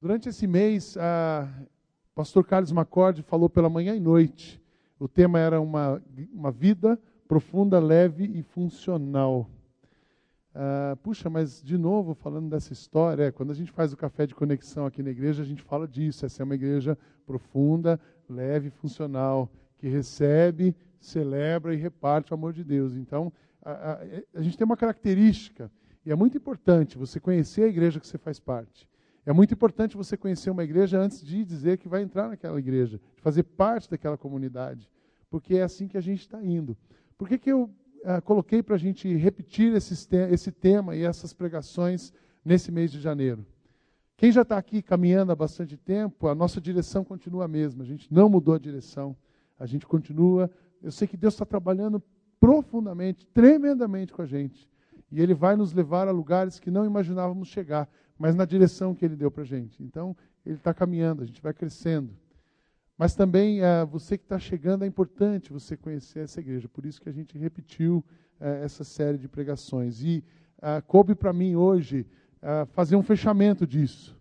Durante esse mês, o pastor Carlos Macorde falou pela manhã e noite. O tema era uma, uma vida profunda, leve e funcional. Uh, puxa, mas de novo, falando dessa história, é, quando a gente faz o café de conexão aqui na igreja, a gente fala disso. Essa é uma igreja profunda, leve e funcional, que recebe, celebra e reparte o amor de Deus. Então, a, a, a gente tem uma característica, e é muito importante você conhecer a igreja que você faz parte. É muito importante você conhecer uma igreja antes de dizer que vai entrar naquela igreja, de fazer parte daquela comunidade, porque é assim que a gente está indo. Por que, que eu ah, coloquei para a gente repetir esse, esse tema e essas pregações nesse mês de janeiro? Quem já está aqui caminhando há bastante tempo, a nossa direção continua a mesma, a gente não mudou a direção, a gente continua. Eu sei que Deus está trabalhando profundamente, tremendamente com a gente, e Ele vai nos levar a lugares que não imaginávamos chegar mas na direção que ele deu para a gente. Então, ele está caminhando, a gente vai crescendo. Mas também, uh, você que está chegando, é importante você conhecer essa igreja. Por isso que a gente repetiu uh, essa série de pregações. E uh, coube para mim hoje fazer um fechamento disso.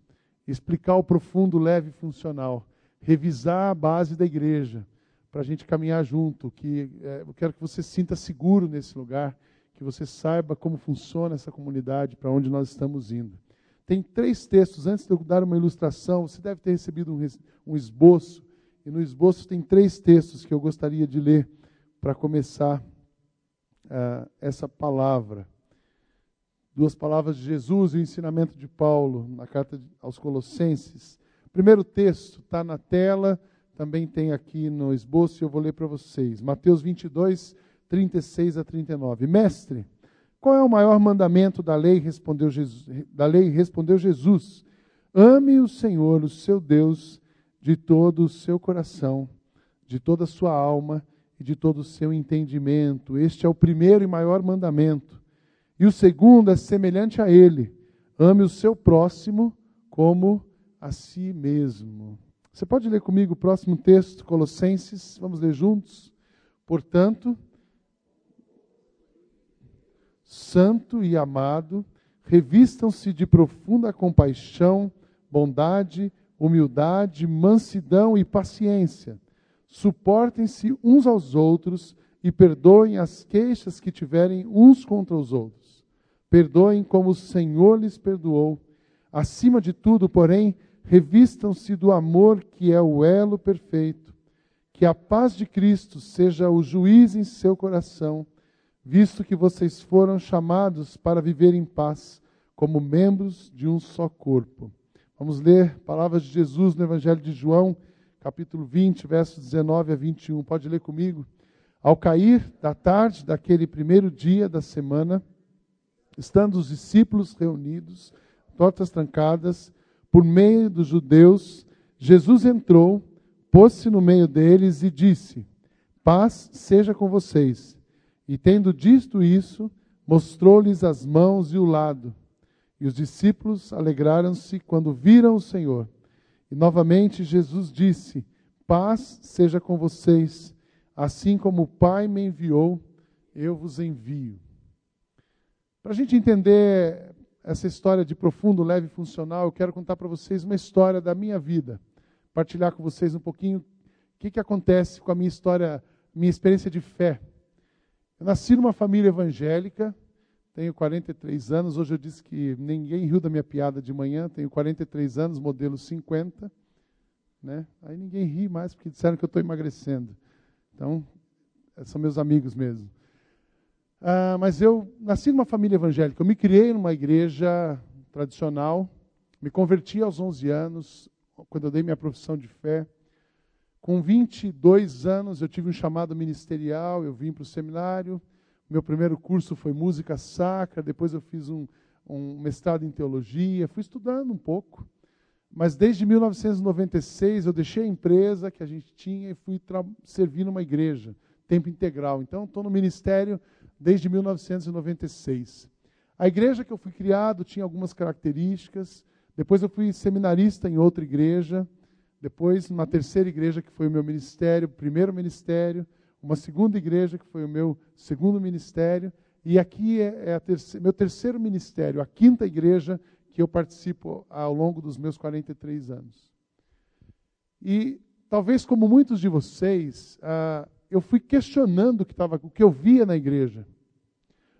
Explicar o profundo, leve e funcional. Revisar a base da igreja, para a gente caminhar junto. Que, eu quero que você sinta seguro nesse lugar, que você saiba como funciona essa comunidade, para onde nós estamos indo. Tem três textos, antes de eu dar uma ilustração, você deve ter recebido um, um esboço, e no esboço tem três textos que eu gostaria de ler para começar uh, essa palavra. Duas palavras de Jesus e o ensinamento de Paulo na carta aos Colossenses. Primeiro texto está na tela, também tem aqui no esboço, e eu vou ler para vocês. Mateus 22, 36 a 39. Mestre, qual é o maior mandamento da lei? Respondeu Jesus. Da lei respondeu Jesus: Ame o Senhor, o seu Deus, de todo o seu coração, de toda a sua alma e de todo o seu entendimento. Este é o primeiro e maior mandamento. E o segundo é semelhante a ele: ame o seu próximo como a si mesmo. Você pode ler comigo o próximo texto, Colossenses? Vamos ler juntos? Portanto, santo e amado, revistam-se de profunda compaixão, bondade, humildade, mansidão e paciência. Suportem-se uns aos outros e perdoem as queixas que tiverem uns contra os outros. Perdoem como o Senhor lhes perdoou. Acima de tudo, porém, revistam-se do amor que é o elo perfeito. Que a paz de Cristo seja o juiz em seu coração visto que vocês foram chamados para viver em paz, como membros de um só corpo. Vamos ler palavras de Jesus no Evangelho de João, capítulo 20, versos 19 a 21. Pode ler comigo? Ao cair da tarde daquele primeiro dia da semana, estando os discípulos reunidos, portas trancadas, por meio dos judeus, Jesus entrou, pôs-se no meio deles e disse: Paz seja com vocês. E tendo dito isso, mostrou-lhes as mãos e o lado. E os discípulos alegraram-se quando viram o Senhor. E novamente Jesus disse: Paz seja com vocês, assim como o Pai me enviou, eu vos envio. Para a gente entender essa história de profundo, leve e funcional, eu quero contar para vocês uma história da minha vida. Partilhar com vocês um pouquinho o que, que acontece com a minha história, minha experiência de fé. Eu nasci numa família evangélica, tenho 43 anos. Hoje eu disse que ninguém riu da minha piada de manhã. Tenho 43 anos, modelo 50. Né? Aí ninguém ri mais porque disseram que eu estou emagrecendo. Então, são meus amigos mesmo. Ah, mas eu nasci numa família evangélica. Eu me criei numa igreja tradicional. Me converti aos 11 anos, quando eu dei minha profissão de fé. Com 22 anos, eu tive um chamado ministerial, eu vim para o seminário. Meu primeiro curso foi música sacra, depois eu fiz um, um mestrado em teologia, fui estudando um pouco. Mas desde 1996 eu deixei a empresa que a gente tinha e fui servir numa igreja, tempo integral. Então estou no ministério desde 1996. A igreja que eu fui criado tinha algumas características. Depois eu fui seminarista em outra igreja. Depois, uma terceira igreja, que foi o meu ministério, primeiro ministério. Uma segunda igreja, que foi o meu segundo ministério. E aqui é, é meu terceiro ministério, a quinta igreja, que eu participo ao longo dos meus 43 anos. E talvez como muitos de vocês, uh, eu fui questionando o que, tava, o que eu via na igreja.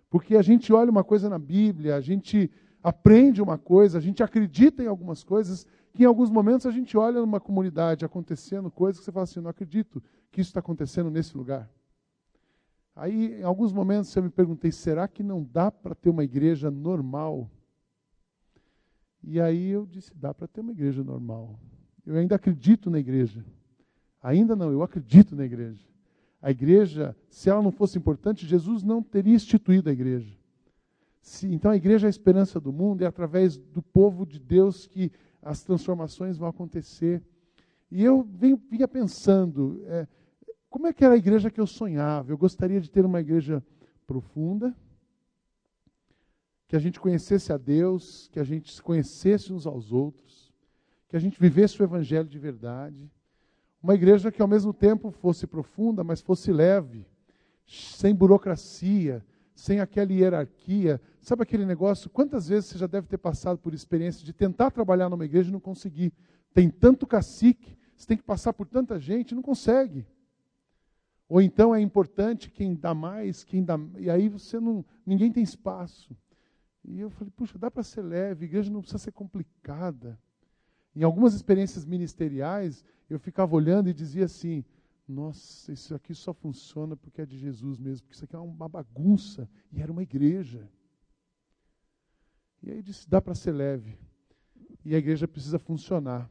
Porque a gente olha uma coisa na Bíblia, a gente aprende uma coisa, a gente acredita em algumas coisas, que em alguns momentos a gente olha numa comunidade acontecendo coisas que você fala assim, não acredito que isso está acontecendo nesse lugar. Aí, em alguns momentos, eu me perguntei, será que não dá para ter uma igreja normal? E aí eu disse, dá para ter uma igreja normal. Eu ainda acredito na igreja. Ainda não, eu acredito na igreja. A igreja, se ela não fosse importante, Jesus não teria instituído a igreja. Se, então a igreja é a esperança do mundo, é através do povo de Deus que as transformações vão acontecer. E eu vinha pensando, é, como é que era a igreja que eu sonhava? Eu gostaria de ter uma igreja profunda, que a gente conhecesse a Deus, que a gente se conhecesse uns aos outros, que a gente vivesse o evangelho de verdade. Uma igreja que ao mesmo tempo fosse profunda, mas fosse leve, sem burocracia, sem aquela hierarquia. Sabe aquele negócio? Quantas vezes você já deve ter passado por experiência de tentar trabalhar numa igreja e não conseguir? Tem tanto cacique, você tem que passar por tanta gente, não consegue. Ou então é importante quem dá mais, quem dá, e aí você não, ninguém tem espaço. E eu falei, puxa, dá para ser leve, a igreja não precisa ser complicada. Em algumas experiências ministeriais, eu ficava olhando e dizia assim: nossa, isso aqui só funciona porque é de Jesus mesmo, porque isso aqui é uma bagunça. E era uma igreja. E aí disse: dá para ser leve. E a igreja precisa funcionar.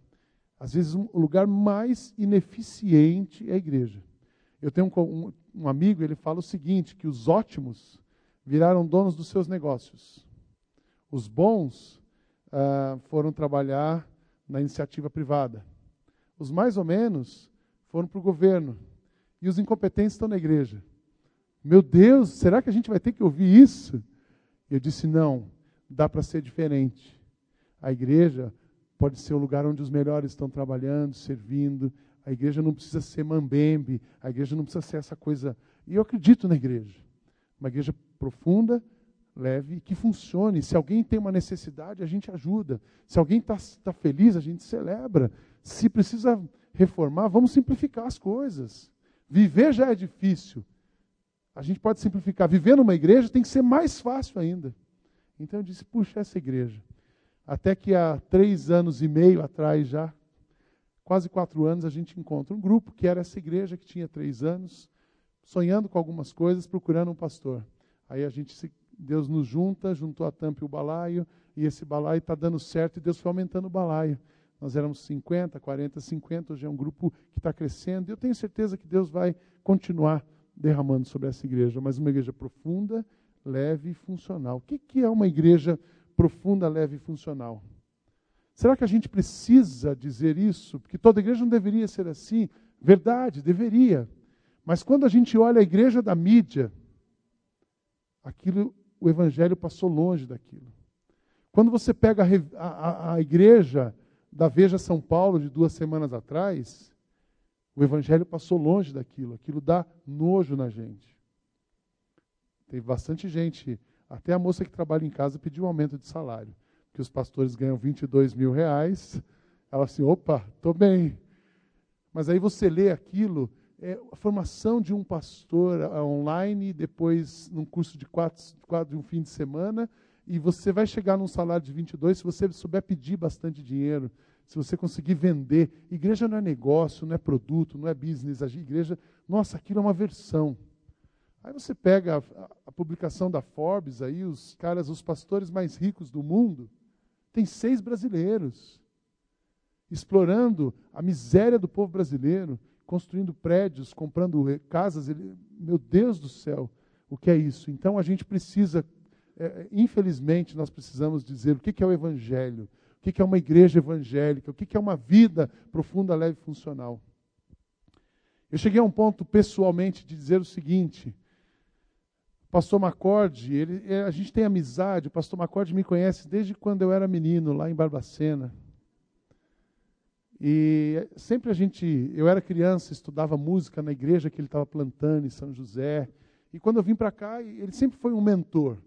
Às vezes, um, o lugar mais ineficiente é a igreja. Eu tenho um, um, um amigo, ele fala o seguinte: que os ótimos viraram donos dos seus negócios. Os bons ah, foram trabalhar na iniciativa privada. Os mais ou menos foram para o governo. E os incompetentes estão na igreja. Meu Deus, será que a gente vai ter que ouvir isso? Eu disse: não, dá para ser diferente. A igreja pode ser o lugar onde os melhores estão trabalhando, servindo. A igreja não precisa ser mambembe, a igreja não precisa ser essa coisa. E eu acredito na igreja. Uma igreja profunda, leve que funcione. Se alguém tem uma necessidade, a gente ajuda. Se alguém está tá feliz, a gente celebra. Se precisa reformar, vamos simplificar as coisas. Viver já é difícil. A gente pode simplificar. Viver numa igreja tem que ser mais fácil ainda. Então eu disse, puxa, essa igreja. Até que há três anos e meio atrás já, quase quatro anos, a gente encontra um grupo que era essa igreja que tinha três anos, sonhando com algumas coisas, procurando um pastor. Aí a gente Deus nos junta, juntou a tampa e o balaio, e esse balaio está dando certo, e Deus foi aumentando o balaio. Nós éramos 50, 40, 50, hoje é um grupo que está crescendo, e eu tenho certeza que Deus vai continuar derramando sobre essa igreja, mas uma igreja profunda, leve e funcional. O que, que é uma igreja profunda, leve e funcional? Será que a gente precisa dizer isso? Porque toda igreja não deveria ser assim. Verdade, deveria. Mas quando a gente olha a igreja da mídia, aquilo o evangelho passou longe daquilo. Quando você pega a, a, a igreja da Veja São Paulo de duas semanas atrás, o evangelho passou longe daquilo. Aquilo dá nojo na gente. Tem bastante gente, até a moça que trabalha em casa pediu um aumento de salário, que os pastores ganham 22 mil reais. Ela assim, opa, estou bem. Mas aí você lê aquilo, é, a formação de um pastor uh, online, depois num curso de quatro, quatro de um fim de semana, e você vai chegar num salário de 22 se você souber pedir bastante dinheiro, se você conseguir vender. Igreja não é negócio, não é produto, não é business. A igreja, nossa, aquilo é uma versão. Aí você pega a, a publicação da Forbes, aí os caras, os pastores mais ricos do mundo, tem seis brasileiros explorando a miséria do povo brasileiro construindo prédios, comprando casas. Ele, meu Deus do céu, o que é isso? Então a gente precisa, é, infelizmente, nós precisamos dizer o que, que é o Evangelho, o que, é uma igreja evangélica, o que, é uma vida profunda, leve e funcional. Eu cheguei a um ponto pessoalmente de dizer o seguinte. O pastor Macorde, ele, é, a gente tem amizade, o pastor Macorde me conhece desde quando eu era menino, lá em Barbacena. E sempre a gente, eu era criança, estudava música na igreja que ele estava plantando em São José. E quando eu vim para cá, ele sempre foi um mentor.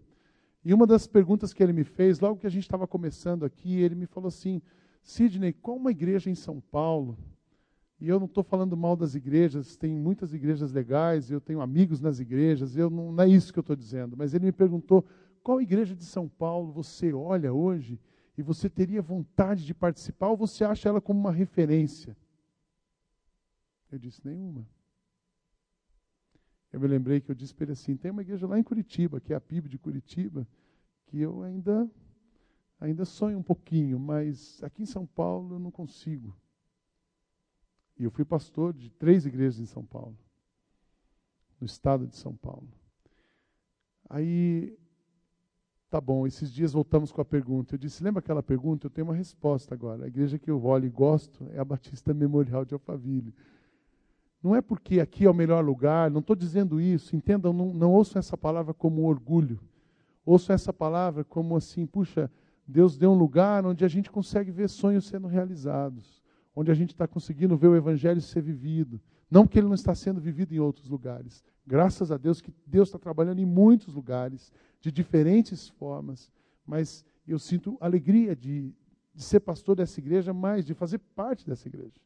E uma das perguntas que ele me fez, logo que a gente estava começando aqui, ele me falou assim: Sidney, qual uma igreja em São Paulo? E eu não estou falando mal das igrejas, tem muitas igrejas legais, eu tenho amigos nas igrejas, eu não, não é isso que eu estou dizendo. Mas ele me perguntou: qual igreja de São Paulo você olha hoje e você teria vontade de participar ou você acha ela como uma referência? Eu disse: nenhuma. Eu me lembrei que eu disse para ele assim: tem uma igreja lá em Curitiba, que é a PIB de Curitiba, que eu ainda, ainda sonho um pouquinho, mas aqui em São Paulo eu não consigo. E eu fui pastor de três igrejas em São Paulo, no estado de São Paulo. Aí, tá bom, esses dias voltamos com a pergunta. Eu disse: lembra aquela pergunta? Eu tenho uma resposta agora. A igreja que eu olho e gosto é a Batista Memorial de Alphaville. Não é porque aqui é o melhor lugar, não estou dizendo isso, entendam, não, não ouçam essa palavra como orgulho. Ouçam essa palavra como assim, puxa, Deus deu um lugar onde a gente consegue ver sonhos sendo realizados, onde a gente está conseguindo ver o Evangelho ser vivido. Não que ele não está sendo vivido em outros lugares. Graças a Deus que Deus está trabalhando em muitos lugares, de diferentes formas. Mas eu sinto alegria de, de ser pastor dessa igreja, mais de fazer parte dessa igreja.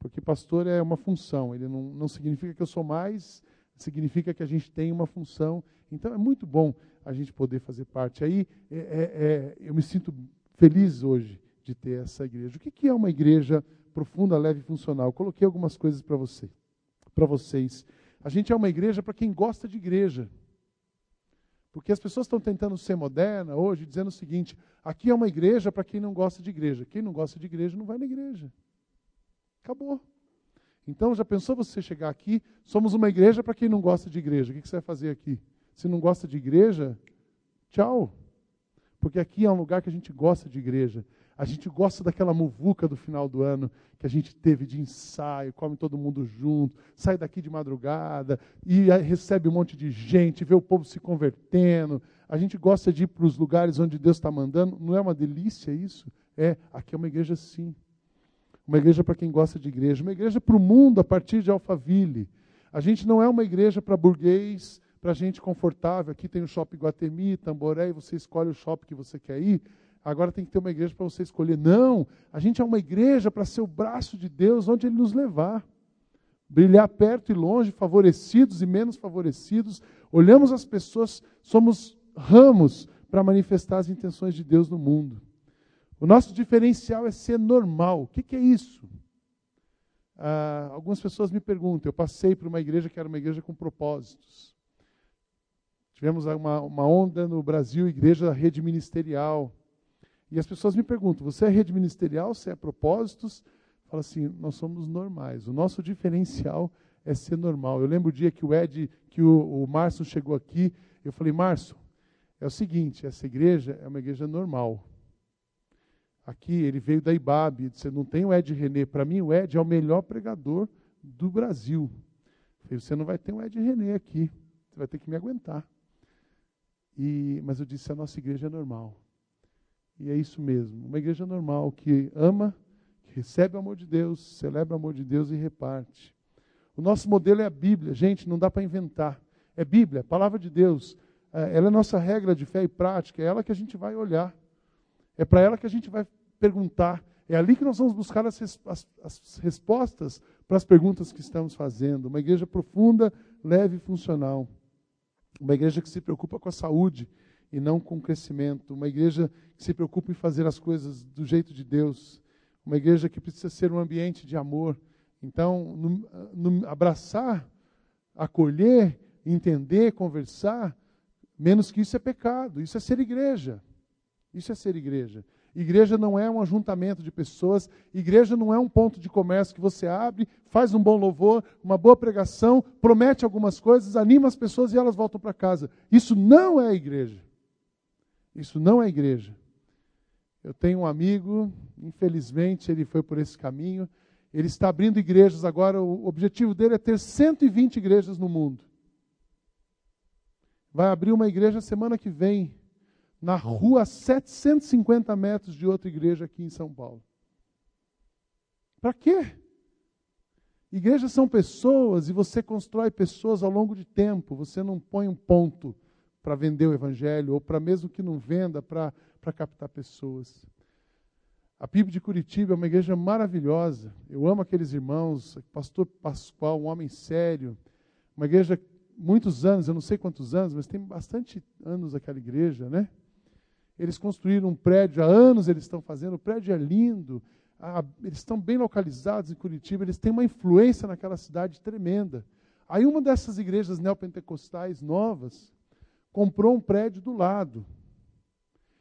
Porque pastor é uma função, ele não, não significa que eu sou mais, significa que a gente tem uma função. Então é muito bom a gente poder fazer parte. Aí é, é, é, eu me sinto feliz hoje de ter essa igreja. O que, que é uma igreja profunda, leve e funcional? Eu coloquei algumas coisas para você, para vocês. A gente é uma igreja para quem gosta de igreja. Porque as pessoas estão tentando ser moderna hoje, dizendo o seguinte: aqui é uma igreja para quem não gosta de igreja. Quem não gosta de igreja não vai na igreja. Acabou. Então, já pensou você chegar aqui? Somos uma igreja para quem não gosta de igreja. O que você vai fazer aqui? Se não gosta de igreja, tchau. Porque aqui é um lugar que a gente gosta de igreja. A gente gosta daquela muvuca do final do ano que a gente teve de ensaio, come todo mundo junto, sai daqui de madrugada e recebe um monte de gente, vê o povo se convertendo. A gente gosta de ir para os lugares onde Deus está mandando. Não é uma delícia isso? É, aqui é uma igreja sim uma igreja para quem gosta de igreja, uma igreja para o mundo a partir de Alphaville. A gente não é uma igreja para burguês, para gente confortável. Aqui tem o shopping Guatemi, Tamboré, e você escolhe o shopping que você quer ir. Agora tem que ter uma igreja para você escolher. Não, a gente é uma igreja para ser o braço de Deus onde Ele nos levar. Brilhar perto e longe, favorecidos e menos favorecidos. Olhamos as pessoas, somos ramos para manifestar as intenções de Deus no mundo. O nosso diferencial é ser normal. O que, que é isso? Ah, algumas pessoas me perguntam. Eu passei por uma igreja que era uma igreja com propósitos. Tivemos uma, uma onda no Brasil, igreja da rede ministerial. E as pessoas me perguntam: você é rede ministerial? Você é propósitos? Fala assim: nós somos normais. O nosso diferencial é ser normal. Eu lembro o dia que o Ed, que o, o Márcio chegou aqui. Eu falei: Márcio, é o seguinte: essa igreja é uma igreja normal. Aqui, ele veio da IBAB, você não tem o Ed René. Para mim, o Ed é o melhor pregador do Brasil. falei, você não vai ter um Ed René aqui, você vai ter que me aguentar. E, mas eu disse, a nossa igreja é normal. E é isso mesmo, uma igreja normal, que ama, que recebe o amor de Deus, celebra o amor de Deus e reparte. O nosso modelo é a Bíblia, gente, não dá para inventar. É Bíblia, palavra de Deus. É, ela é nossa regra de fé e prática, é ela que a gente vai olhar. É para ela que a gente vai perguntar. É ali que nós vamos buscar as, as, as respostas para as perguntas que estamos fazendo. Uma igreja profunda, leve e funcional. Uma igreja que se preocupa com a saúde e não com o crescimento. Uma igreja que se preocupa em fazer as coisas do jeito de Deus. Uma igreja que precisa ser um ambiente de amor. Então, no, no abraçar, acolher, entender, conversar, menos que isso é pecado. Isso é ser igreja. Isso é ser igreja. Igreja não é um ajuntamento de pessoas, igreja não é um ponto de comércio que você abre, faz um bom louvor, uma boa pregação, promete algumas coisas, anima as pessoas e elas voltam para casa. Isso não é igreja. Isso não é igreja. Eu tenho um amigo, infelizmente ele foi por esse caminho, ele está abrindo igrejas agora, o objetivo dele é ter 120 igrejas no mundo. Vai abrir uma igreja semana que vem na rua a 750 metros de outra igreja aqui em São Paulo. Para quê? Igrejas são pessoas e você constrói pessoas ao longo de tempo, você não põe um ponto para vender o evangelho, ou para mesmo que não venda, para captar pessoas. A PIB de Curitiba é uma igreja maravilhosa. Eu amo aqueles irmãos, pastor Pascoal, um homem sério. Uma igreja, muitos anos, eu não sei quantos anos, mas tem bastante anos aquela igreja, né? Eles construíram um prédio, há anos eles estão fazendo, o prédio é lindo, eles estão bem localizados em Curitiba, eles têm uma influência naquela cidade tremenda. Aí uma dessas igrejas neopentecostais novas comprou um prédio do lado.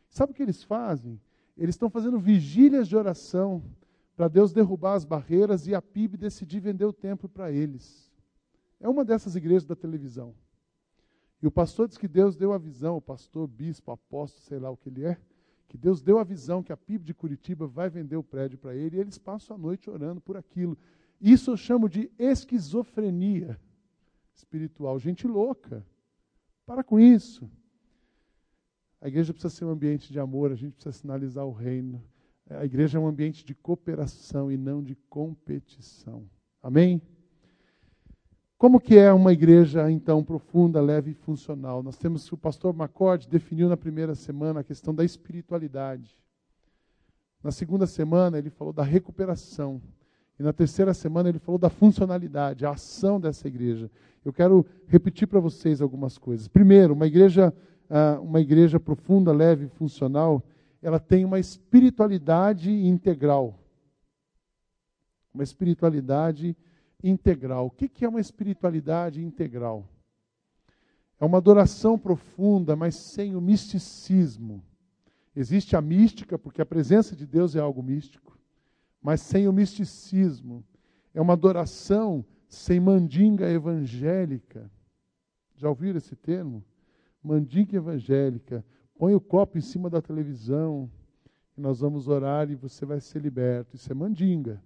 Sabe o que eles fazem? Eles estão fazendo vigílias de oração para Deus derrubar as barreiras e a PIB decidir vender o templo para eles. É uma dessas igrejas da televisão. E o pastor diz que Deus deu a visão, o pastor, bispo, apóstolo, sei lá o que ele é, que Deus deu a visão que a PIB de Curitiba vai vender o prédio para ele e eles passam a noite orando por aquilo. Isso eu chamo de esquizofrenia espiritual. Gente louca. Para com isso. A igreja precisa ser um ambiente de amor, a gente precisa sinalizar o reino. A igreja é um ambiente de cooperação e não de competição. Amém? Como que é uma igreja, então, profunda, leve e funcional? Nós temos, o pastor Macorde definiu na primeira semana a questão da espiritualidade. Na segunda semana, ele falou da recuperação. E na terceira semana, ele falou da funcionalidade, a ação dessa igreja. Eu quero repetir para vocês algumas coisas. Primeiro, uma igreja, ah, uma igreja profunda, leve e funcional, ela tem uma espiritualidade integral. Uma espiritualidade integral integral. O que é uma espiritualidade integral? É uma adoração profunda, mas sem o misticismo. Existe a mística, porque a presença de Deus é algo místico, mas sem o misticismo. É uma adoração sem mandinga evangélica. Já ouviram esse termo? Mandinga evangélica. Põe o copo em cima da televisão e nós vamos orar e você vai ser liberto. Isso é mandinga.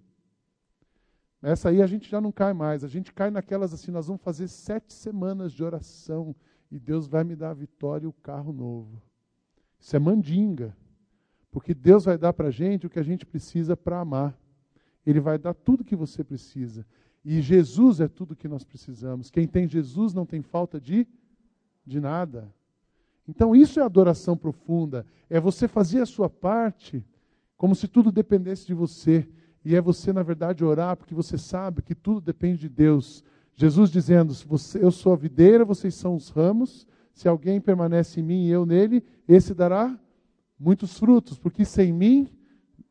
Essa aí a gente já não cai mais. A gente cai naquelas assim, nós vamos fazer sete semanas de oração e Deus vai me dar a vitória e o carro novo. Isso é mandinga. Porque Deus vai dar para a gente o que a gente precisa para amar. Ele vai dar tudo o que você precisa. E Jesus é tudo o que nós precisamos. Quem tem Jesus não tem falta de, de nada. Então, isso é adoração profunda. É você fazer a sua parte como se tudo dependesse de você. E é você, na verdade, orar, porque você sabe que tudo depende de Deus. Jesus dizendo: Eu sou a videira, vocês são os ramos. Se alguém permanece em mim e eu nele, esse dará muitos frutos, porque sem mim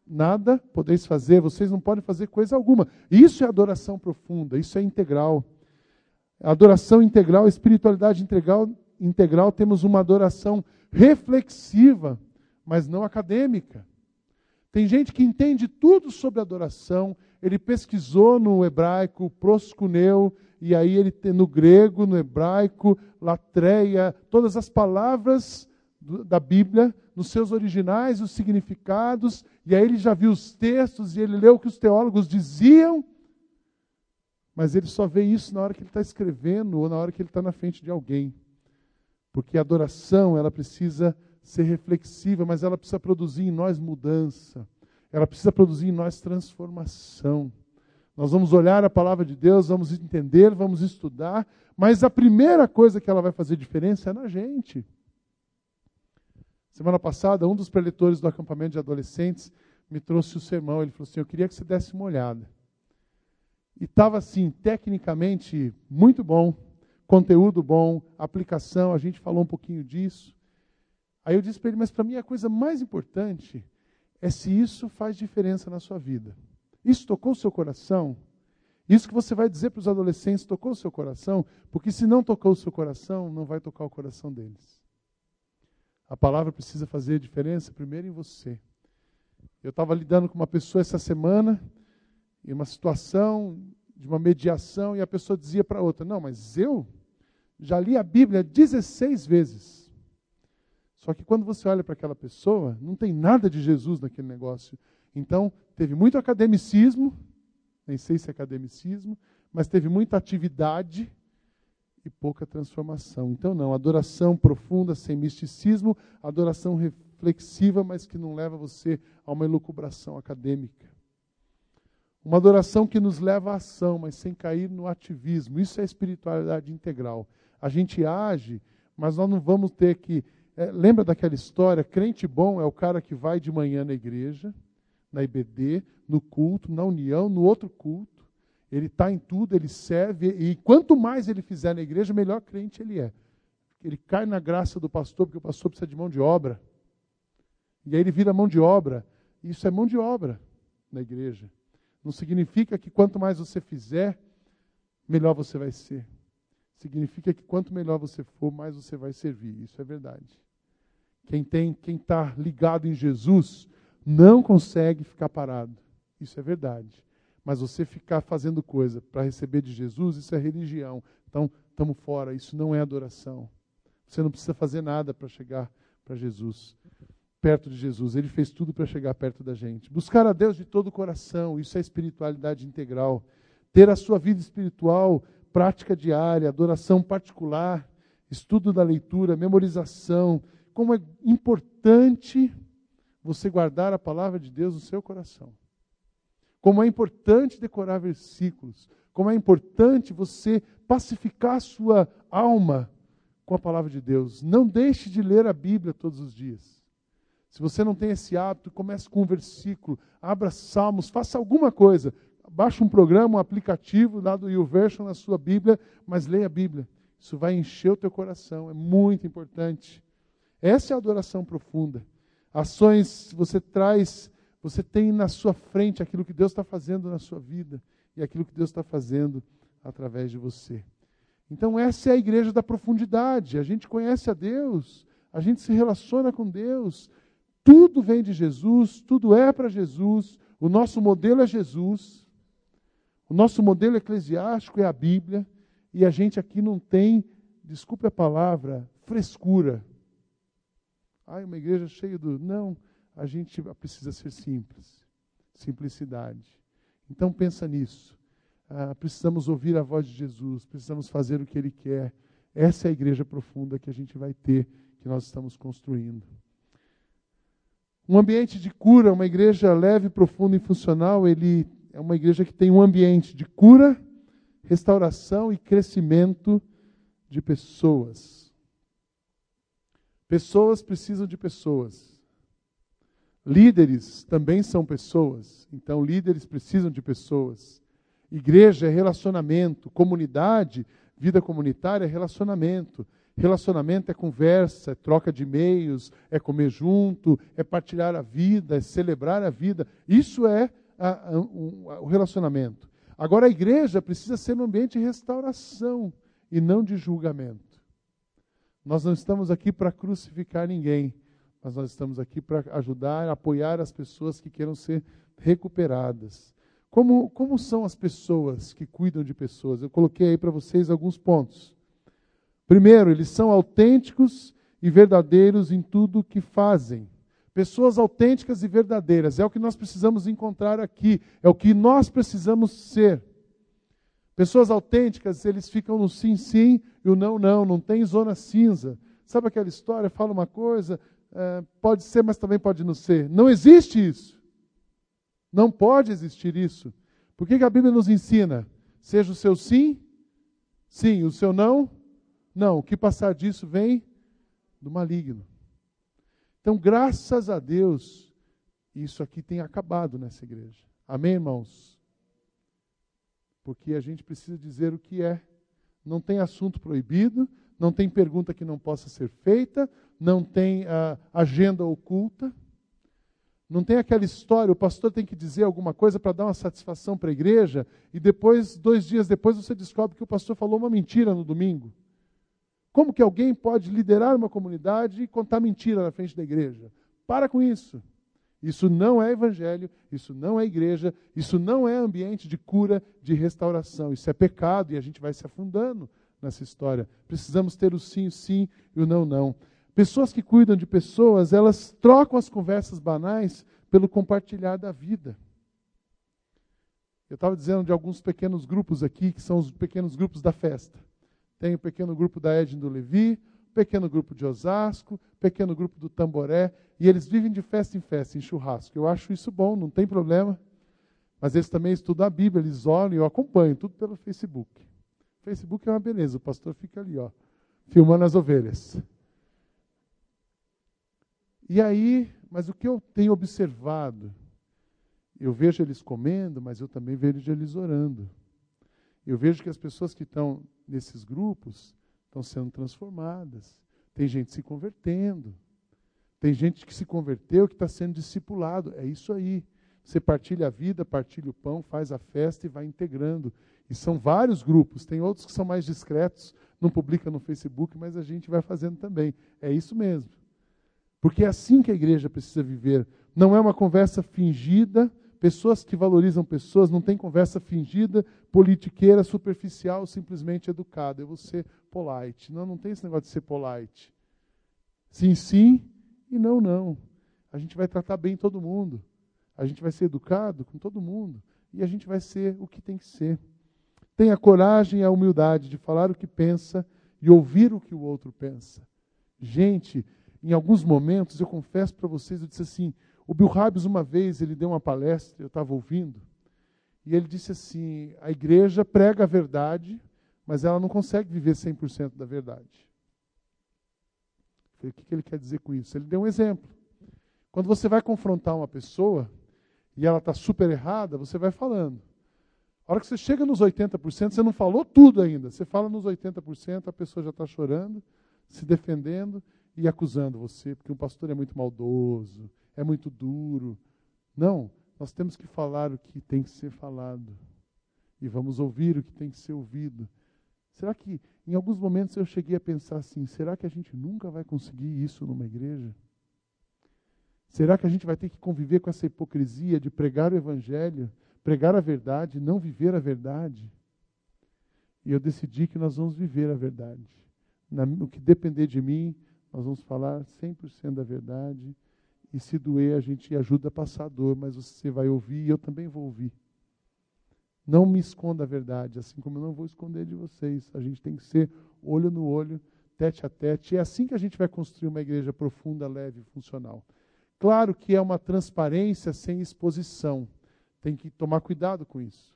nada podeis fazer, vocês não podem fazer coisa alguma. Isso é adoração profunda, isso é integral. Adoração integral, espiritualidade integral, integral, temos uma adoração reflexiva, mas não acadêmica. Tem gente que entende tudo sobre adoração, ele pesquisou no hebraico, proscuneu, e aí ele tem no grego, no hebraico, latreia, todas as palavras da Bíblia, nos seus originais, os significados, e aí ele já viu os textos e ele leu o que os teólogos diziam, mas ele só vê isso na hora que ele está escrevendo ou na hora que ele está na frente de alguém. Porque a adoração, ela precisa ser reflexiva, mas ela precisa produzir em nós mudança. Ela precisa produzir em nós transformação. Nós vamos olhar a palavra de Deus, vamos entender, vamos estudar, mas a primeira coisa que ela vai fazer diferença é na gente. Semana passada, um dos preletores do acampamento de adolescentes me trouxe o sermão. Ele falou assim: Eu queria que você desse uma olhada. E estava assim, tecnicamente muito bom, conteúdo bom, aplicação, a gente falou um pouquinho disso. Aí eu disse para ele, mas para mim a coisa mais importante é se isso faz diferença na sua vida. Isso tocou o seu coração? Isso que você vai dizer para os adolescentes tocou o seu coração? Porque se não tocou o seu coração, não vai tocar o coração deles. A palavra precisa fazer diferença primeiro em você. Eu estava lidando com uma pessoa essa semana, em uma situação de uma mediação, e a pessoa dizia para a outra: Não, mas eu já li a Bíblia 16 vezes. Só que quando você olha para aquela pessoa, não tem nada de Jesus naquele negócio. Então, teve muito academicismo, nem sei se é academicismo, mas teve muita atividade e pouca transformação. Então, não, adoração profunda, sem misticismo, adoração reflexiva, mas que não leva você a uma elucubração acadêmica. Uma adoração que nos leva à ação, mas sem cair no ativismo. Isso é espiritualidade integral. A gente age mas nós não vamos ter que. É, lembra daquela história? Crente bom é o cara que vai de manhã na igreja, na IBD, no culto, na união, no outro culto. Ele está em tudo, ele serve, e quanto mais ele fizer na igreja, melhor crente ele é. Ele cai na graça do pastor, porque o pastor precisa de mão de obra. E aí ele vira mão de obra. Isso é mão de obra na igreja. Não significa que quanto mais você fizer, melhor você vai ser. Significa que quanto melhor você for, mais você vai servir. Isso é verdade. Quem tem, quem está ligado em Jesus, não consegue ficar parado. Isso é verdade. Mas você ficar fazendo coisa para receber de Jesus, isso é religião. Então, estamos fora. Isso não é adoração. Você não precisa fazer nada para chegar para Jesus perto de Jesus. Ele fez tudo para chegar perto da gente. Buscar a Deus de todo o coração, isso é espiritualidade integral. Ter a sua vida espiritual, prática diária, adoração particular, estudo da leitura, memorização. Como é importante você guardar a palavra de Deus no seu coração. Como é importante decorar versículos. Como é importante você pacificar a sua alma com a palavra de Deus. Não deixe de ler a Bíblia todos os dias. Se você não tem esse hábito, comece com um versículo, abra salmos, faça alguma coisa. Baixe um programa, um aplicativo lá do YouVersion na sua Bíblia, mas leia a Bíblia. Isso vai encher o teu coração, é muito importante. Essa é a adoração profunda. Ações você traz, você tem na sua frente aquilo que Deus está fazendo na sua vida e aquilo que Deus está fazendo através de você. Então, essa é a igreja da profundidade. A gente conhece a Deus, a gente se relaciona com Deus, tudo vem de Jesus, tudo é para Jesus, o nosso modelo é Jesus, o nosso modelo eclesiástico é a Bíblia, e a gente aqui não tem, desculpe a palavra, frescura. Ai, uma igreja cheia do. Não, a gente precisa ser simples. Simplicidade. Então pensa nisso. Ah, precisamos ouvir a voz de Jesus, precisamos fazer o que Ele quer. Essa é a igreja profunda que a gente vai ter, que nós estamos construindo. Um ambiente de cura, uma igreja leve, profunda e funcional, ele é uma igreja que tem um ambiente de cura, restauração e crescimento de pessoas. Pessoas precisam de pessoas. Líderes também são pessoas, então líderes precisam de pessoas. Igreja é relacionamento, comunidade, vida comunitária é relacionamento. Relacionamento é conversa, é troca de e-mails, é comer junto, é partilhar a vida, é celebrar a vida. Isso é a, a, a, o relacionamento. Agora, a igreja precisa ser um ambiente de restauração e não de julgamento. Nós não estamos aqui para crucificar ninguém, mas nós estamos aqui para ajudar, apoiar as pessoas que queiram ser recuperadas. Como, como são as pessoas que cuidam de pessoas? Eu coloquei aí para vocês alguns pontos. Primeiro, eles são autênticos e verdadeiros em tudo o que fazem. Pessoas autênticas e verdadeiras. É o que nós precisamos encontrar aqui. É o que nós precisamos ser. Pessoas autênticas, eles ficam no sim, sim e o não, não. Não tem zona cinza. Sabe aquela história? Fala uma coisa, é, pode ser, mas também pode não ser. Não existe isso. Não pode existir isso. Por que, que a Bíblia nos ensina? Seja o seu sim, sim, o seu não, não, o que passar disso vem do maligno. Então, graças a Deus, isso aqui tem acabado nessa igreja. Amém, irmãos? Porque a gente precisa dizer o que é. Não tem assunto proibido, não tem pergunta que não possa ser feita, não tem uh, agenda oculta. Não tem aquela história, o pastor tem que dizer alguma coisa para dar uma satisfação para a igreja, e depois, dois dias depois, você descobre que o pastor falou uma mentira no domingo. Como que alguém pode liderar uma comunidade e contar mentira na frente da igreja? Para com isso. Isso não é evangelho, isso não é igreja, isso não é ambiente de cura, de restauração. Isso é pecado e a gente vai se afundando nessa história. Precisamos ter o sim, o sim e o não, não. Pessoas que cuidam de pessoas, elas trocam as conversas banais pelo compartilhar da vida. Eu estava dizendo de alguns pequenos grupos aqui, que são os pequenos grupos da festa. Tem o pequeno grupo da Edna do Levi, pequeno grupo de Osasco, pequeno grupo do Tamboré, e eles vivem de festa em festa, em churrasco. Eu acho isso bom, não tem problema. Mas eles também estudam a Bíblia, eles olham, eu acompanho tudo pelo Facebook. Facebook é uma beleza, o pastor fica ali, ó, filmando as ovelhas. E aí, mas o que eu tenho observado, eu vejo eles comendo, mas eu também vejo eles orando. Eu vejo que as pessoas que estão nesses grupos estão sendo transformadas. Tem gente se convertendo. Tem gente que se converteu, que está sendo discipulado. É isso aí. Você partilha a vida, partilha o pão, faz a festa e vai integrando. E são vários grupos. Tem outros que são mais discretos, não publica no Facebook, mas a gente vai fazendo também. É isso mesmo. Porque é assim que a igreja precisa viver. Não é uma conversa fingida. Pessoas que valorizam pessoas não tem conversa fingida, politiqueira, superficial, simplesmente educada. Eu vou ser polite. Não, não tem esse negócio de ser polite. Sim, sim e não, não. A gente vai tratar bem todo mundo. A gente vai ser educado com todo mundo. E a gente vai ser o que tem que ser. Tenha coragem e a humildade de falar o que pensa e ouvir o que o outro pensa. Gente, em alguns momentos, eu confesso para vocês, eu disse assim, o Bill Hybels uma vez, ele deu uma palestra, eu estava ouvindo, e ele disse assim, a igreja prega a verdade, mas ela não consegue viver 100% da verdade. O que ele quer dizer com isso? Ele deu um exemplo. Quando você vai confrontar uma pessoa, e ela está super errada, você vai falando. A hora que você chega nos 80%, você não falou tudo ainda. Você fala nos 80%, a pessoa já está chorando, se defendendo e acusando você, porque um pastor é muito maldoso, é muito duro. Não, nós temos que falar o que tem que ser falado. E vamos ouvir o que tem que ser ouvido. Será que, em alguns momentos, eu cheguei a pensar assim: será que a gente nunca vai conseguir isso numa igreja? Será que a gente vai ter que conviver com essa hipocrisia de pregar o evangelho, pregar a verdade, não viver a verdade? E eu decidi que nós vamos viver a verdade. No que depender de mim, nós vamos falar 100% da verdade. E se doer, a gente ajuda a passar a dor, mas você vai ouvir e eu também vou ouvir. Não me esconda a verdade, assim como eu não vou esconder de vocês. A gente tem que ser olho no olho, tete a tete. É assim que a gente vai construir uma igreja profunda, leve e funcional. Claro que é uma transparência sem exposição. Tem que tomar cuidado com isso.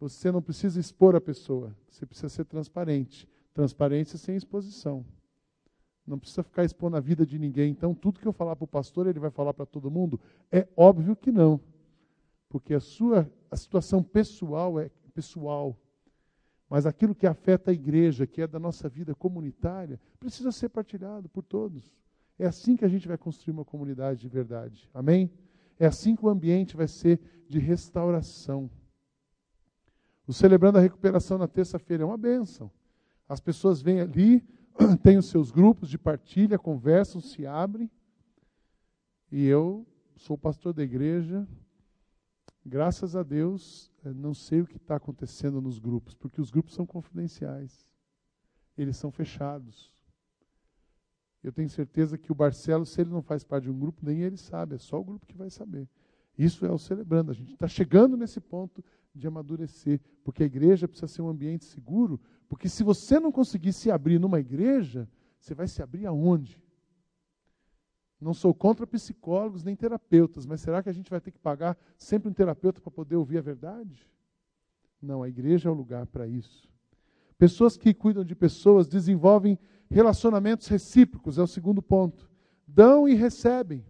Você não precisa expor a pessoa, você precisa ser transparente. Transparência sem exposição. Não precisa ficar expondo a vida de ninguém. Então, tudo que eu falar para o pastor, ele vai falar para todo mundo? É óbvio que não. Porque a sua a situação pessoal é pessoal. Mas aquilo que afeta a igreja, que é da nossa vida comunitária, precisa ser partilhado por todos. É assim que a gente vai construir uma comunidade de verdade. Amém? É assim que o ambiente vai ser de restauração. O Celebrando a Recuperação na terça-feira é uma bênção. As pessoas vêm ali, têm os seus grupos de partilha, conversam, se abrem. E eu sou pastor da igreja. Graças a Deus, eh, não sei o que está acontecendo nos grupos, porque os grupos são confidenciais. Eles são fechados. Eu tenho certeza que o Barcelos, se ele não faz parte de um grupo, nem ele sabe, é só o grupo que vai saber. Isso é o celebrando. A gente está chegando nesse ponto de amadurecer, porque a igreja precisa ser um ambiente seguro, porque se você não conseguir se abrir numa igreja, você vai se abrir aonde? Não sou contra psicólogos nem terapeutas, mas será que a gente vai ter que pagar sempre um terapeuta para poder ouvir a verdade? Não, a igreja é o lugar para isso. Pessoas que cuidam de pessoas desenvolvem Relacionamentos recíprocos é o segundo ponto. Dão e recebem.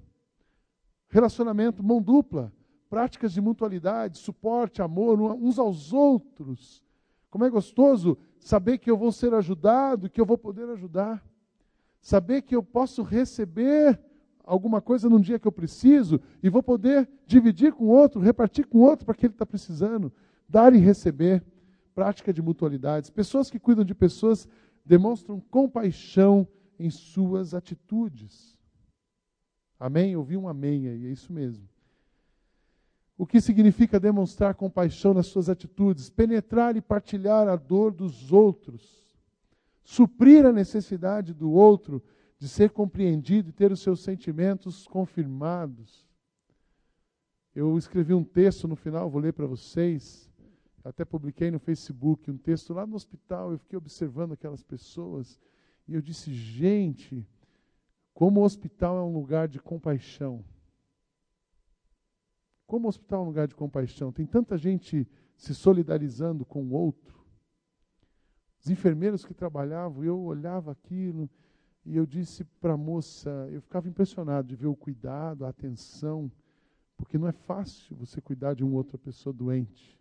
Relacionamento, mão dupla. Práticas de mutualidade, suporte, amor uns aos outros. Como é gostoso saber que eu vou ser ajudado, que eu vou poder ajudar. Saber que eu posso receber alguma coisa num dia que eu preciso e vou poder dividir com outro, repartir com outro para que ele está precisando. Dar e receber. Prática de mutualidades. Pessoas que cuidam de pessoas demonstram compaixão em suas atitudes. Amém? Eu vi um amém aí, é isso mesmo. O que significa demonstrar compaixão nas suas atitudes? Penetrar e partilhar a dor dos outros. Suprir a necessidade do outro de ser compreendido e ter os seus sentimentos confirmados. Eu escrevi um texto no final, vou ler para vocês. Até publiquei no Facebook um texto lá no hospital. Eu fiquei observando aquelas pessoas e eu disse: gente, como o hospital é um lugar de compaixão. Como o hospital é um lugar de compaixão. Tem tanta gente se solidarizando com o outro. Os enfermeiros que trabalhavam, eu olhava aquilo e eu disse para a moça, eu ficava impressionado de ver o cuidado, a atenção, porque não é fácil você cuidar de uma outra pessoa doente.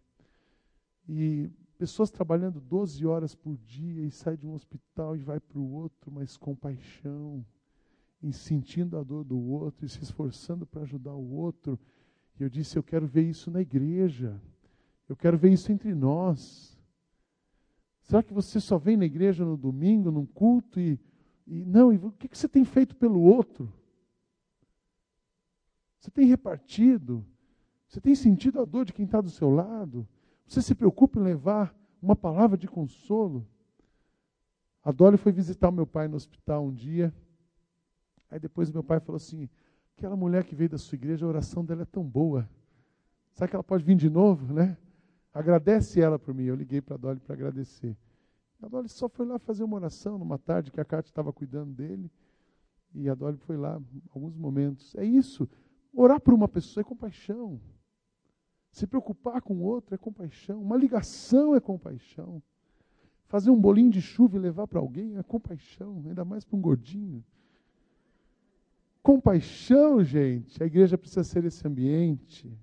E pessoas trabalhando 12 horas por dia e sai de um hospital e vai para o outro, mas com paixão, em sentindo a dor do outro e se esforçando para ajudar o outro. E eu disse: Eu quero ver isso na igreja, eu quero ver isso entre nós. Será que você só vem na igreja no domingo, num culto e. e não, e o que, que você tem feito pelo outro? Você tem repartido? Você tem sentido a dor de quem está do seu lado? Você se preocupa em levar uma palavra de consolo? A Dolly foi visitar meu pai no hospital um dia. Aí depois meu pai falou assim: aquela mulher que veio da sua igreja, a oração dela é tão boa. Sabe que ela pode vir de novo, né? Agradece ela por mim. Eu liguei para a Dolly para agradecer. A Dolly só foi lá fazer uma oração numa tarde que a Cátia estava cuidando dele. E a Dolly foi lá alguns momentos. É isso. Orar por uma pessoa é compaixão. Se preocupar com o outro é compaixão. Uma ligação é compaixão. Fazer um bolinho de chuva e levar para alguém é compaixão, ainda mais para um gordinho. Compaixão, gente. A igreja precisa ser esse ambiente.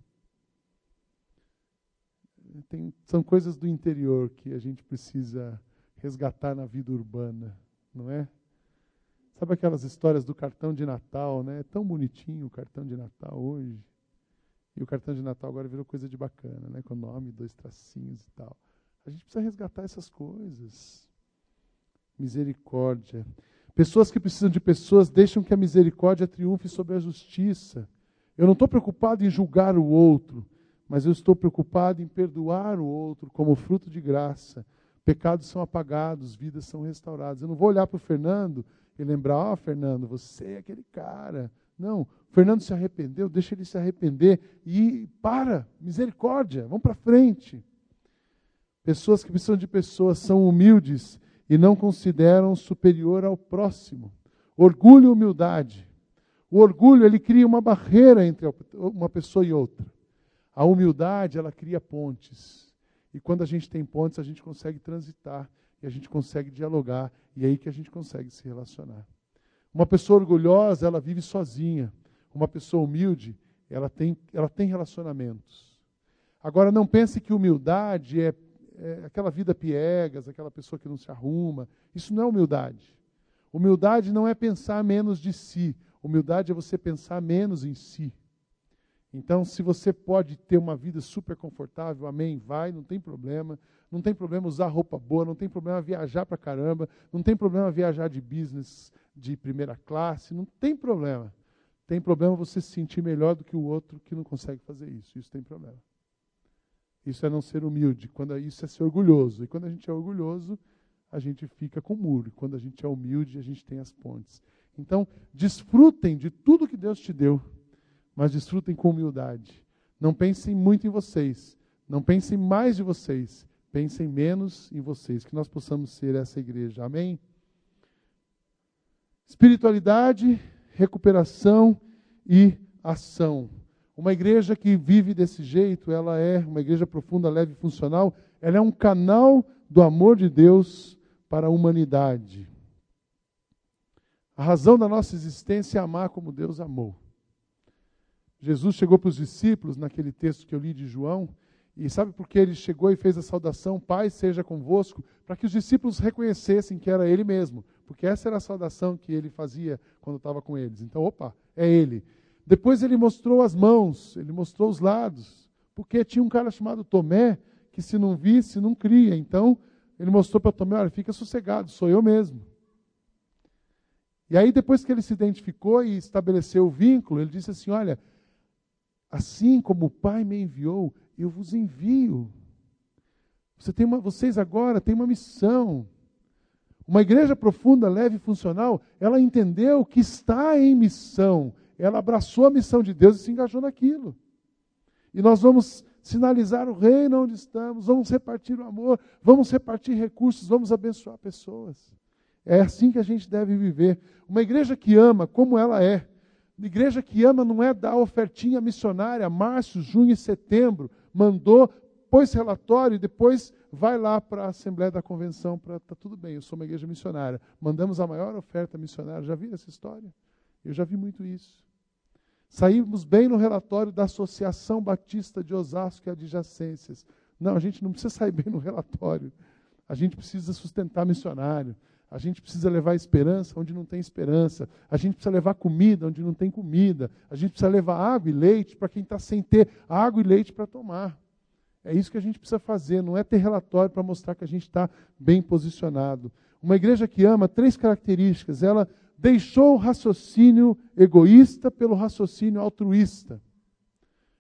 Tem, são coisas do interior que a gente precisa resgatar na vida urbana, não é? Sabe aquelas histórias do cartão de Natal, né? É tão bonitinho o cartão de Natal hoje. E o cartão de Natal agora virou coisa de bacana, né? Com nome, dois tracinhos e tal. A gente precisa resgatar essas coisas. Misericórdia. Pessoas que precisam de pessoas deixam que a misericórdia triunfe sobre a justiça. Eu não estou preocupado em julgar o outro, mas eu estou preocupado em perdoar o outro como fruto de graça. Pecados são apagados, vidas são restauradas. Eu não vou olhar para o Fernando e lembrar, ó, oh, Fernando, você é aquele cara. Não, Fernando se arrependeu, deixa ele se arrepender e para, misericórdia, vamos para frente. Pessoas que precisam de pessoas são humildes e não consideram superior ao próximo. Orgulho e humildade. O orgulho, ele cria uma barreira entre uma pessoa e outra. A humildade, ela cria pontes. E quando a gente tem pontes, a gente consegue transitar, e a gente consegue dialogar, e é aí que a gente consegue se relacionar. Uma pessoa orgulhosa, ela vive sozinha. Uma pessoa humilde, ela tem, ela tem relacionamentos. Agora, não pense que humildade é, é aquela vida piegas, aquela pessoa que não se arruma. Isso não é humildade. Humildade não é pensar menos de si. Humildade é você pensar menos em si. Então, se você pode ter uma vida super confortável, amém, vai, não tem problema. Não tem problema usar roupa boa, não tem problema viajar para caramba, não tem problema viajar de business, de primeira classe, não tem problema. Tem problema você se sentir melhor do que o outro que não consegue fazer isso. Isso tem problema. Isso é não ser humilde. Quando isso é ser orgulhoso. E quando a gente é orgulhoso, a gente fica com o muro. Quando a gente é humilde, a gente tem as pontes. Então, desfrutem de tudo que Deus te deu, mas desfrutem com humildade. Não pensem muito em vocês. Não pensem mais de vocês. Pensem menos em vocês. Que nós possamos ser essa igreja. Amém? Espiritualidade, recuperação e ação. Uma igreja que vive desse jeito, ela é uma igreja profunda, leve e funcional, ela é um canal do amor de Deus para a humanidade. A razão da nossa existência é amar como Deus amou. Jesus chegou para os discípulos, naquele texto que eu li de João, e sabe por que ele chegou e fez a saudação, Pai seja convosco? Para que os discípulos reconhecessem que era ele mesmo. Porque essa era a saudação que ele fazia quando estava com eles. Então, opa, é ele. Depois ele mostrou as mãos, ele mostrou os lados. Porque tinha um cara chamado Tomé, que se não visse, não cria. Então, ele mostrou para Tomé, olha, fica sossegado, sou eu mesmo. E aí, depois que ele se identificou e estabeleceu o vínculo, ele disse assim: Olha, assim como o Pai me enviou, eu vos envio. Você tem uma, vocês agora têm uma missão. Uma igreja profunda, leve e funcional, ela entendeu que está em missão. Ela abraçou a missão de Deus e se engajou naquilo. E nós vamos sinalizar o reino onde estamos, vamos repartir o amor, vamos repartir recursos, vamos abençoar pessoas. É assim que a gente deve viver. Uma igreja que ama como ela é. Uma igreja que ama não é dar ofertinha missionária, março, junho e setembro, mandou pôs relatório e depois vai lá para a Assembleia da Convenção para tá tudo bem, eu sou uma igreja missionária. Mandamos a maior oferta missionária. Já viram essa história? Eu já vi muito isso. Saímos bem no relatório da Associação Batista de Osasco e Adjacências. Não, a gente não precisa sair bem no relatório. A gente precisa sustentar missionário. A gente precisa levar esperança onde não tem esperança. A gente precisa levar comida onde não tem comida. A gente precisa levar água e leite para quem está sem ter água e leite para tomar. É isso que a gente precisa fazer, não é ter relatório para mostrar que a gente está bem posicionado. Uma igreja que ama, três características. Ela deixou o raciocínio egoísta pelo raciocínio altruísta.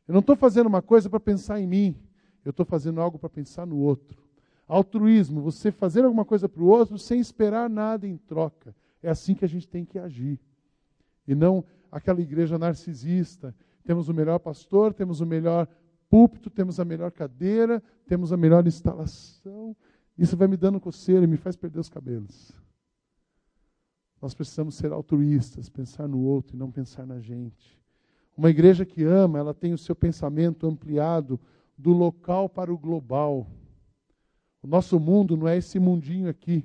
Eu não estou fazendo uma coisa para pensar em mim, eu estou fazendo algo para pensar no outro. Altruísmo, você fazer alguma coisa para o outro sem esperar nada em troca. É assim que a gente tem que agir. E não aquela igreja narcisista. Temos o melhor pastor, temos o melhor púlpito, temos a melhor cadeira, temos a melhor instalação. Isso vai me dando coceira e me faz perder os cabelos. Nós precisamos ser altruístas, pensar no outro e não pensar na gente. Uma igreja que ama, ela tem o seu pensamento ampliado do local para o global. O nosso mundo não é esse mundinho aqui.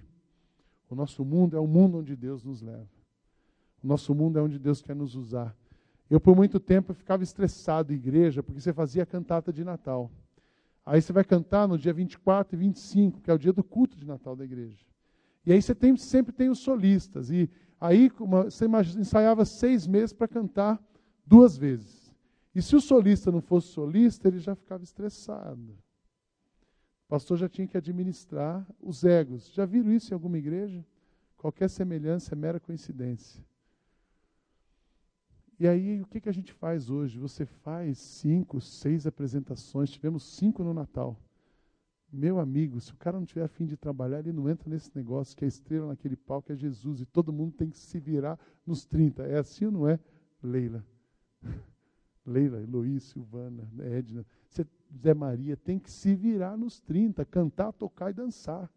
O nosso mundo é o mundo onde Deus nos leva. O nosso mundo é onde Deus quer nos usar. Eu, por muito tempo, ficava estressado igreja, porque você fazia cantata de Natal. Aí você vai cantar no dia 24 e 25, que é o dia do culto de Natal da igreja. E aí você tem, sempre tem os solistas. E aí uma, você ensaiava seis meses para cantar duas vezes. E se o solista não fosse solista, ele já ficava estressado. O pastor já tinha que administrar os egos. Já viram isso em alguma igreja? Qualquer semelhança é mera coincidência. E aí, o que, que a gente faz hoje? Você faz cinco, seis apresentações, tivemos cinco no Natal. Meu amigo, se o cara não tiver afim de trabalhar, ele não entra nesse negócio que a estrela naquele palco é Jesus e todo mundo tem que se virar nos 30. É assim ou não é, Leila? Leila, Eloís, Silvana, Edna, Zé Maria, tem que se virar nos 30, cantar, tocar e dançar.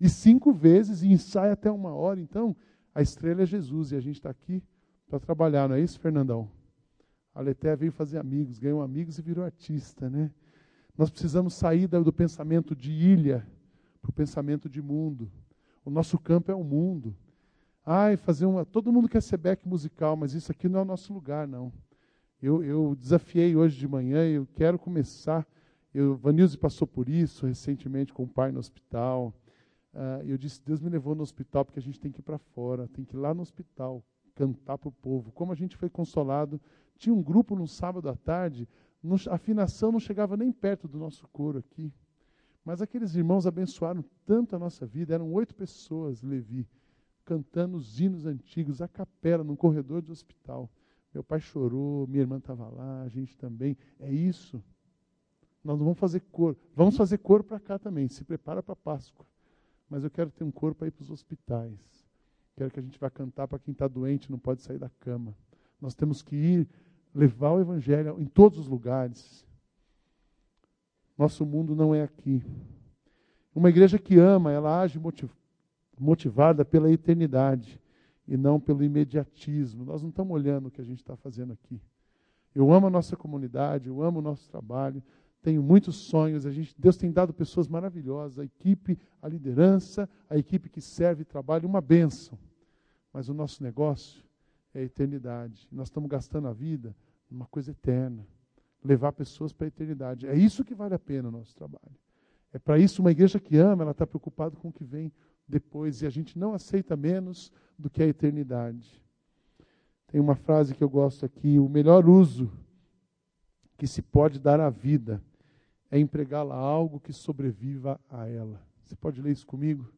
E cinco vezes, e ensaia até uma hora. Então, a estrela é Jesus e a gente está aqui para trabalhar, não é isso, Fernandão? A Leté veio fazer amigos, ganhou amigos e virou artista, né? Nós precisamos sair do pensamento de ilha para o pensamento de mundo. O nosso campo é o mundo. Ai, fazer uma. Todo mundo quer ser back musical, mas isso aqui não é o nosso lugar, não. Eu, eu desafiei hoje de manhã, eu quero começar. Eu, Vanilze passou por isso recentemente com o pai no hospital. Uh, eu disse: Deus me levou no hospital porque a gente tem que ir para fora, tem que ir lá no hospital cantar para o povo. Como a gente foi consolado. Tinha um grupo no sábado à tarde, a afinação não chegava nem perto do nosso coro aqui. Mas aqueles irmãos abençoaram tanto a nossa vida, eram oito pessoas, Levi, cantando os hinos antigos, a capela, no corredor do hospital. Meu pai chorou, minha irmã estava lá, a gente também. É isso. Nós não vamos fazer cor. Vamos fazer cor para cá também. Se prepara para Páscoa. Mas eu quero ter um cor para ir para os hospitais. Quero que a gente vá cantar para quem está doente, não pode sair da cama. Nós temos que ir levar o Evangelho em todos os lugares. Nosso mundo não é aqui. Uma igreja que ama, ela age motivada pela eternidade e não pelo imediatismo. Nós não estamos olhando o que a gente está fazendo aqui. Eu amo a nossa comunidade, eu amo o nosso trabalho, tenho muitos sonhos. A gente, Deus tem dado pessoas maravilhosas, a equipe, a liderança, a equipe que serve e trabalha, uma bênção. Mas o nosso negócio é a eternidade. Nós estamos gastando a vida numa coisa eterna. Levar pessoas para a eternidade. É isso que vale a pena o nosso trabalho. É para isso uma igreja que ama, ela está preocupada com o que vem depois. E a gente não aceita menos do que a eternidade. Tem uma frase que eu gosto aqui: o melhor uso que se pode dar à vida é empregá-la a algo que sobreviva a ela. Você pode ler isso comigo?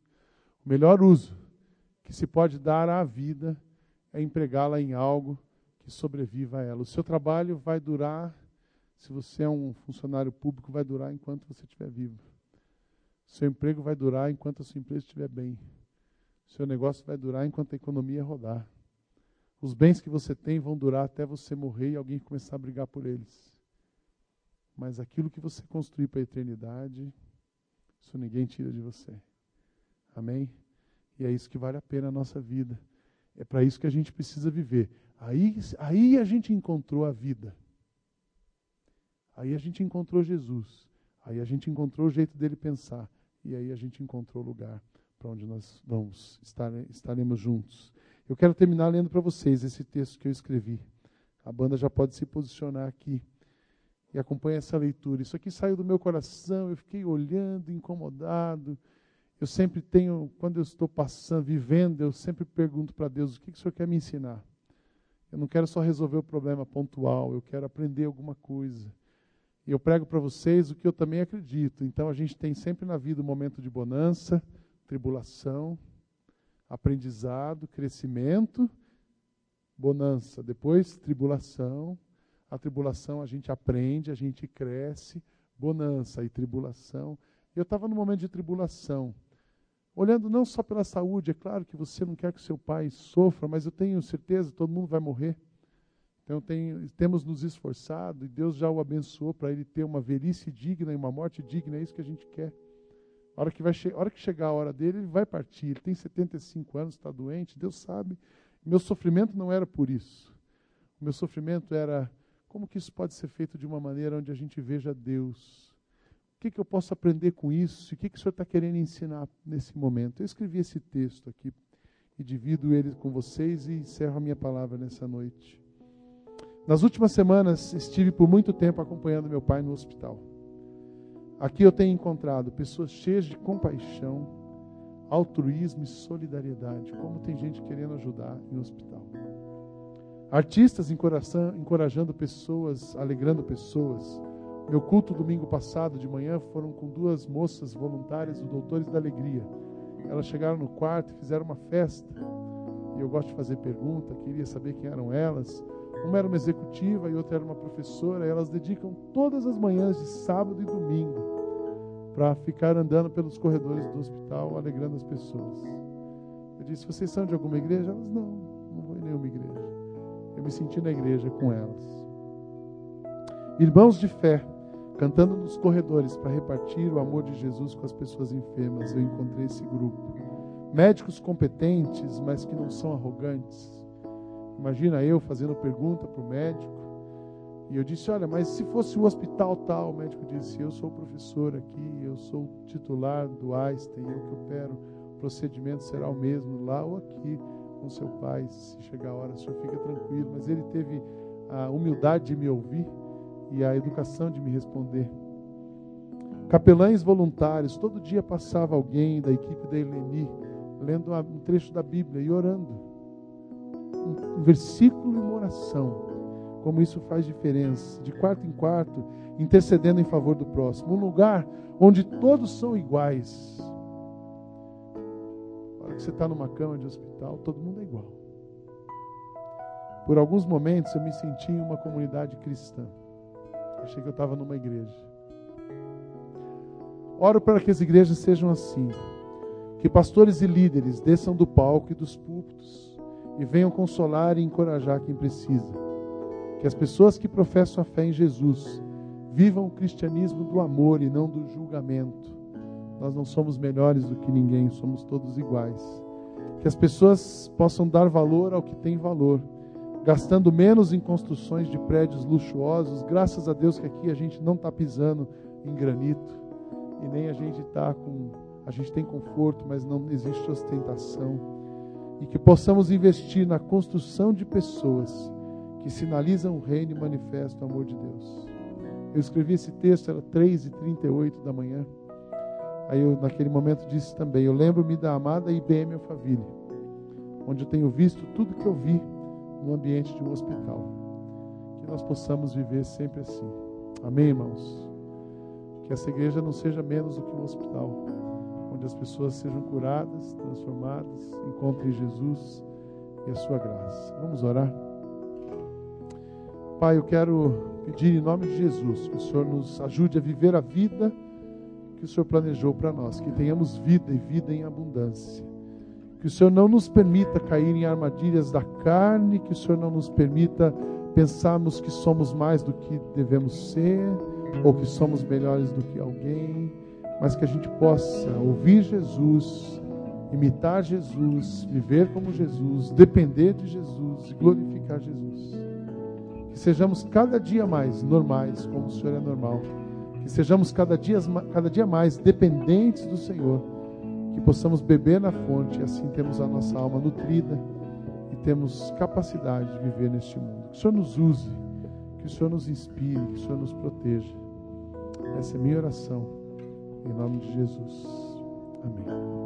O melhor uso que se pode dar à vida é empregá-la em algo que sobreviva a ela. O seu trabalho vai durar, se você é um funcionário público, vai durar enquanto você estiver vivo. Seu emprego vai durar enquanto a sua empresa estiver bem. Seu negócio vai durar enquanto a economia rodar. Os bens que você tem vão durar até você morrer e alguém começar a brigar por eles. Mas aquilo que você construir para a eternidade, isso ninguém tira de você. Amém? E é isso que vale a pena a nossa vida. É para isso que a gente precisa viver. Aí, aí a gente encontrou a vida. Aí a gente encontrou Jesus. Aí a gente encontrou o jeito dele pensar. E aí a gente encontrou o lugar para onde nós vamos estar, estaremos juntos. Eu quero terminar lendo para vocês esse texto que eu escrevi. A banda já pode se posicionar aqui e acompanha essa leitura. Isso aqui saiu do meu coração, eu fiquei olhando, incomodado. Eu sempre tenho, quando eu estou passando, vivendo, eu sempre pergunto para Deus: o que, que o Senhor quer me ensinar? Eu não quero só resolver o problema pontual, eu quero aprender alguma coisa. E eu prego para vocês o que eu também acredito. Então a gente tem sempre na vida um momento de bonança, tribulação, aprendizado, crescimento, bonança, depois tribulação. A tribulação a gente aprende, a gente cresce, bonança e tribulação. Eu estava no momento de tribulação, olhando não só pela saúde, é claro que você não quer que seu pai sofra, mas eu tenho certeza todo mundo vai morrer. Então tem, temos nos esforçado e Deus já o abençoou para ele ter uma velhice digna e uma morte digna, é isso que a gente quer. A hora que, vai a hora que chegar a hora dele, ele vai partir. Ele tem 75 anos, está doente, Deus sabe. Meu sofrimento não era por isso. O meu sofrimento era como que isso pode ser feito de uma maneira onde a gente veja Deus. Que, que eu posso aprender com isso? O que, que o Senhor está querendo ensinar nesse momento? Eu escrevi esse texto aqui e divido ele com vocês e encerro a minha palavra nessa noite. Nas últimas semanas, estive por muito tempo acompanhando meu pai no hospital. Aqui eu tenho encontrado pessoas cheias de compaixão, altruísmo e solidariedade. Como tem gente querendo ajudar em hospital. Artistas encorajando pessoas, alegrando pessoas. Meu culto domingo passado de manhã foram com duas moças voluntárias, os Doutores da Alegria. Elas chegaram no quarto e fizeram uma festa. E eu gosto de fazer pergunta, queria saber quem eram elas. Uma era uma executiva e outra era uma professora. Elas dedicam todas as manhãs de sábado e domingo para ficar andando pelos corredores do hospital, alegrando as pessoas. Eu disse: Vocês são de alguma igreja? Elas: Não, não vou em nenhuma igreja. Eu me senti na igreja com elas. Irmãos de fé, cantando nos corredores para repartir o amor de Jesus com as pessoas enfermas, eu encontrei esse grupo. Médicos competentes, mas que não são arrogantes Imagina eu fazendo pergunta para o médico. E eu disse: Olha, mas se fosse o hospital tal, o médico disse: Eu sou professor aqui, eu sou titular do Einstein, eu que opero. O procedimento será o mesmo lá ou aqui com seu pai. Se chegar a hora, o senhor fica tranquilo. Mas ele teve a humildade de me ouvir e a educação de me responder. Capelães voluntários, todo dia passava alguém da equipe da Eleni lendo um trecho da Bíblia e orando um versículo e uma oração. Como isso faz diferença, de quarto em quarto, intercedendo em favor do próximo. Um lugar onde todos são iguais. Na hora que você está numa cama de hospital, todo mundo é igual. Por alguns momentos eu me senti em uma comunidade cristã. Achei que eu estava numa igreja. Oro para que as igrejas sejam assim. Que pastores e líderes desçam do palco e dos púlpitos e venham consolar e encorajar quem precisa. Que as pessoas que professam a fé em Jesus vivam o cristianismo do amor e não do julgamento. Nós não somos melhores do que ninguém, somos todos iguais. Que as pessoas possam dar valor ao que tem valor, gastando menos em construções de prédios luxuosos. Graças a Deus que aqui a gente não está pisando em granito e nem a gente está com. A gente tem conforto, mas não existe ostentação e que possamos investir na construção de pessoas que sinalizam o reino e manifestam o amor de Deus. Eu escrevi esse texto, era 3h38 da manhã. Aí eu, naquele momento, disse também: Eu lembro-me da amada IBM Alphaville, onde eu tenho visto tudo que eu vi no ambiente de um hospital. Que nós possamos viver sempre assim. Amém, irmãos? Que essa igreja não seja menos do que um hospital onde as pessoas sejam curadas, transformadas, encontrem Jesus e a sua graça. Vamos orar? Pai, eu quero pedir em nome de Jesus que o Senhor nos ajude a viver a vida que o Senhor planejou para nós, que tenhamos vida e vida em abundância. Que o Senhor não nos permita cair em armadilhas da carne, que o Senhor não nos permita pensarmos que somos mais do que devemos ser, ou que somos melhores do que alguém mas que a gente possa ouvir Jesus, imitar Jesus, viver como Jesus, depender de Jesus e glorificar Jesus. Que sejamos cada dia mais normais, como o Senhor é normal. Que sejamos cada dia, cada dia mais dependentes do Senhor. Que possamos beber na fonte e assim temos a nossa alma nutrida e temos capacidade de viver neste mundo. Que o Senhor nos use, que o Senhor nos inspire, que o Senhor nos proteja. Essa é minha oração. Em nome de Jesus. Amém.